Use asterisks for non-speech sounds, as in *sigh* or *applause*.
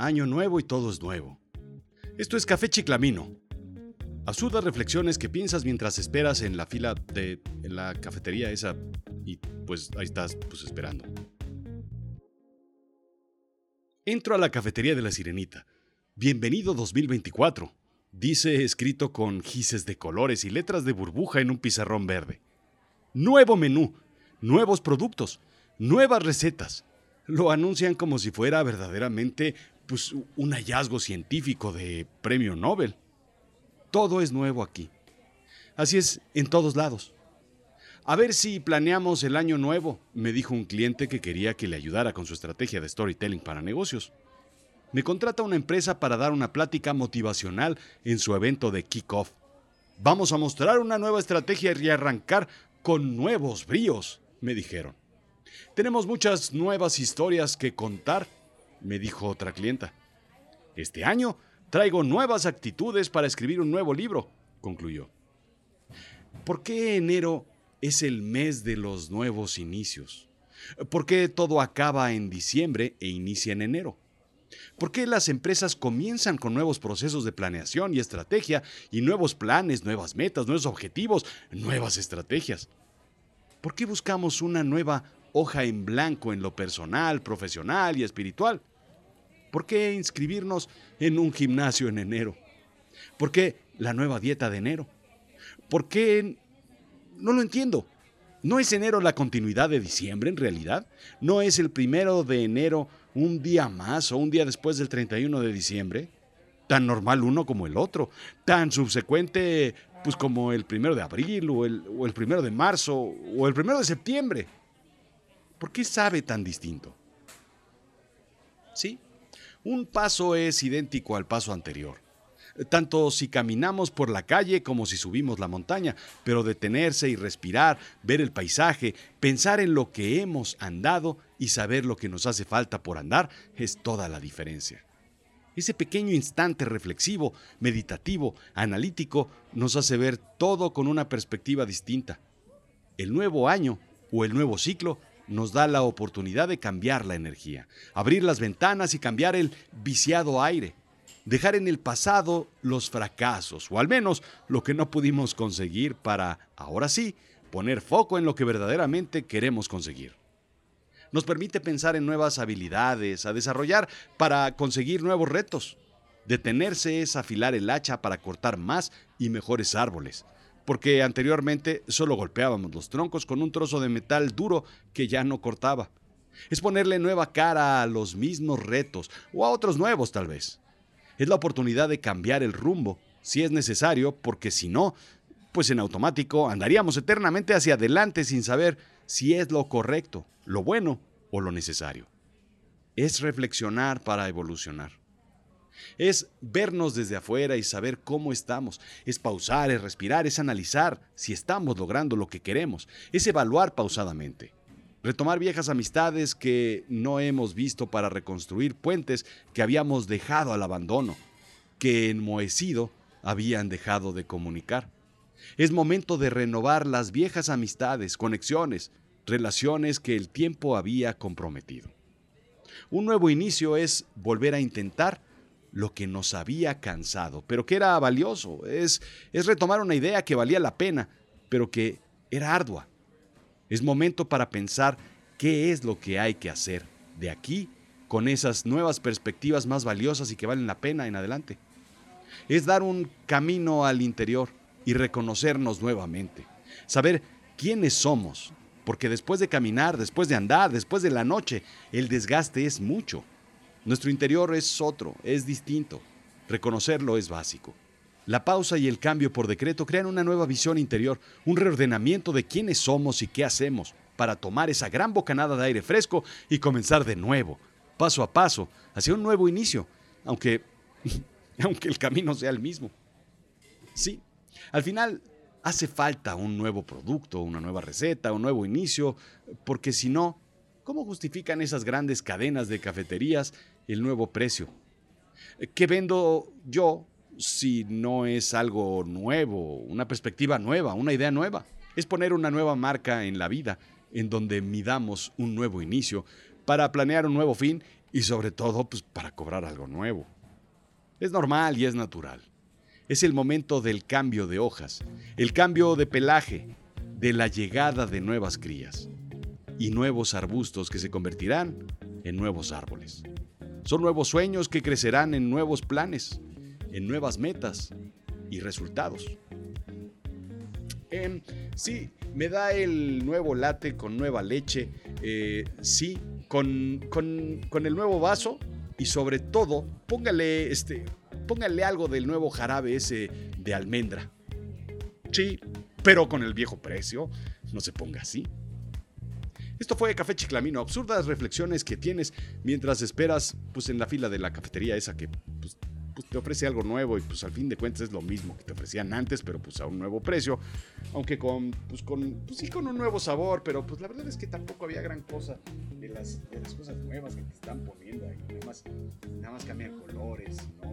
Año nuevo y todo es nuevo. Esto es Café Chiclamino. Absurdas reflexiones que piensas mientras esperas en la fila de en la cafetería esa y pues ahí estás pues esperando. Entro a la cafetería de la Sirenita. Bienvenido 2024, dice escrito con gises de colores y letras de burbuja en un pizarrón verde. Nuevo menú, nuevos productos, nuevas recetas. Lo anuncian como si fuera verdaderamente pues, un hallazgo científico de premio Nobel. Todo es nuevo aquí. Así es en todos lados. A ver si planeamos el año nuevo, me dijo un cliente que quería que le ayudara con su estrategia de storytelling para negocios. Me contrata una empresa para dar una plática motivacional en su evento de kickoff. Vamos a mostrar una nueva estrategia y arrancar con nuevos bríos, me dijeron. Tenemos muchas nuevas historias que contar, me dijo otra clienta. Este año traigo nuevas actitudes para escribir un nuevo libro, concluyó. ¿Por qué enero es el mes de los nuevos inicios? ¿Por qué todo acaba en diciembre e inicia en enero? ¿Por qué las empresas comienzan con nuevos procesos de planeación y estrategia y nuevos planes, nuevas metas, nuevos objetivos, nuevas estrategias? ¿Por qué buscamos una nueva hoja en blanco en lo personal, profesional y espiritual? ¿Por qué inscribirnos en un gimnasio en enero? ¿Por qué la nueva dieta de enero? ¿Por qué? No lo entiendo. ¿No es enero la continuidad de diciembre en realidad? ¿No es el primero de enero un día más o un día después del 31 de diciembre? Tan normal uno como el otro, tan subsecuente pues como el primero de abril o el, o el primero de marzo o el primero de septiembre. ¿Por qué sabe tan distinto? Sí, un paso es idéntico al paso anterior, tanto si caminamos por la calle como si subimos la montaña, pero detenerse y respirar, ver el paisaje, pensar en lo que hemos andado y saber lo que nos hace falta por andar es toda la diferencia. Ese pequeño instante reflexivo, meditativo, analítico, nos hace ver todo con una perspectiva distinta. El nuevo año o el nuevo ciclo nos da la oportunidad de cambiar la energía, abrir las ventanas y cambiar el viciado aire, dejar en el pasado los fracasos, o al menos lo que no pudimos conseguir para, ahora sí, poner foco en lo que verdaderamente queremos conseguir. Nos permite pensar en nuevas habilidades a desarrollar para conseguir nuevos retos. Detenerse es afilar el hacha para cortar más y mejores árboles, porque anteriormente solo golpeábamos los troncos con un trozo de metal duro que ya no cortaba. Es ponerle nueva cara a los mismos retos, o a otros nuevos tal vez. Es la oportunidad de cambiar el rumbo, si es necesario, porque si no, pues en automático andaríamos eternamente hacia adelante sin saber si es lo correcto, lo bueno o lo necesario. Es reflexionar para evolucionar. Es vernos desde afuera y saber cómo estamos. Es pausar, es respirar, es analizar si estamos logrando lo que queremos. Es evaluar pausadamente. Retomar viejas amistades que no hemos visto para reconstruir puentes que habíamos dejado al abandono, que enmohecido habían dejado de comunicar. Es momento de renovar las viejas amistades, conexiones, relaciones que el tiempo había comprometido. Un nuevo inicio es volver a intentar lo que nos había cansado, pero que era valioso, es, es retomar una idea que valía la pena, pero que era ardua. Es momento para pensar qué es lo que hay que hacer de aquí con esas nuevas perspectivas más valiosas y que valen la pena en adelante. Es dar un camino al interior y reconocernos nuevamente, saber quiénes somos, porque después de caminar, después de andar, después de la noche, el desgaste es mucho. Nuestro interior es otro, es distinto. Reconocerlo es básico. La pausa y el cambio por decreto crean una nueva visión interior, un reordenamiento de quiénes somos y qué hacemos, para tomar esa gran bocanada de aire fresco y comenzar de nuevo, paso a paso, hacia un nuevo inicio, aunque, *laughs* aunque el camino sea el mismo. Sí, al final hace falta un nuevo producto, una nueva receta, un nuevo inicio, porque si no, ¿cómo justifican esas grandes cadenas de cafeterías el nuevo precio. ¿Qué vendo yo si no es algo nuevo, una perspectiva nueva, una idea nueva? Es poner una nueva marca en la vida, en donde midamos un nuevo inicio para planear un nuevo fin Y sobre todo, pues para cobrar algo nuevo. Es normal y es natural. Es el momento del cambio de hojas, el cambio de pelaje, de la llegada de nuevas crías y nuevos arbustos que se convertirán en nuevos árboles. Son nuevos sueños que crecerán en nuevos planes, en nuevas metas y resultados. Em, sí, me da el nuevo latte con nueva leche. Eh, sí, con, con, el nuevo vaso. Y sobre todo, póngale, este, póngale algo del nuevo jarabe ese de almendra. Sí, pero con el viejo precio. No se ponga así. Esto fue Café Chiclamino, absurdas reflexiones que tienes mientras esperas pues, en la fila de la cafetería esa que pues, pues, te ofrece algo nuevo y pues al fin de cuentas es lo mismo que te ofrecían antes, pero pues a un nuevo precio, aunque con, pues con, pues sí con un nuevo sabor, pero pues la verdad es que tampoco había gran cosa de las, de las cosas nuevas que te están poniendo ahí, nada más, nada más cambian colores, cosas.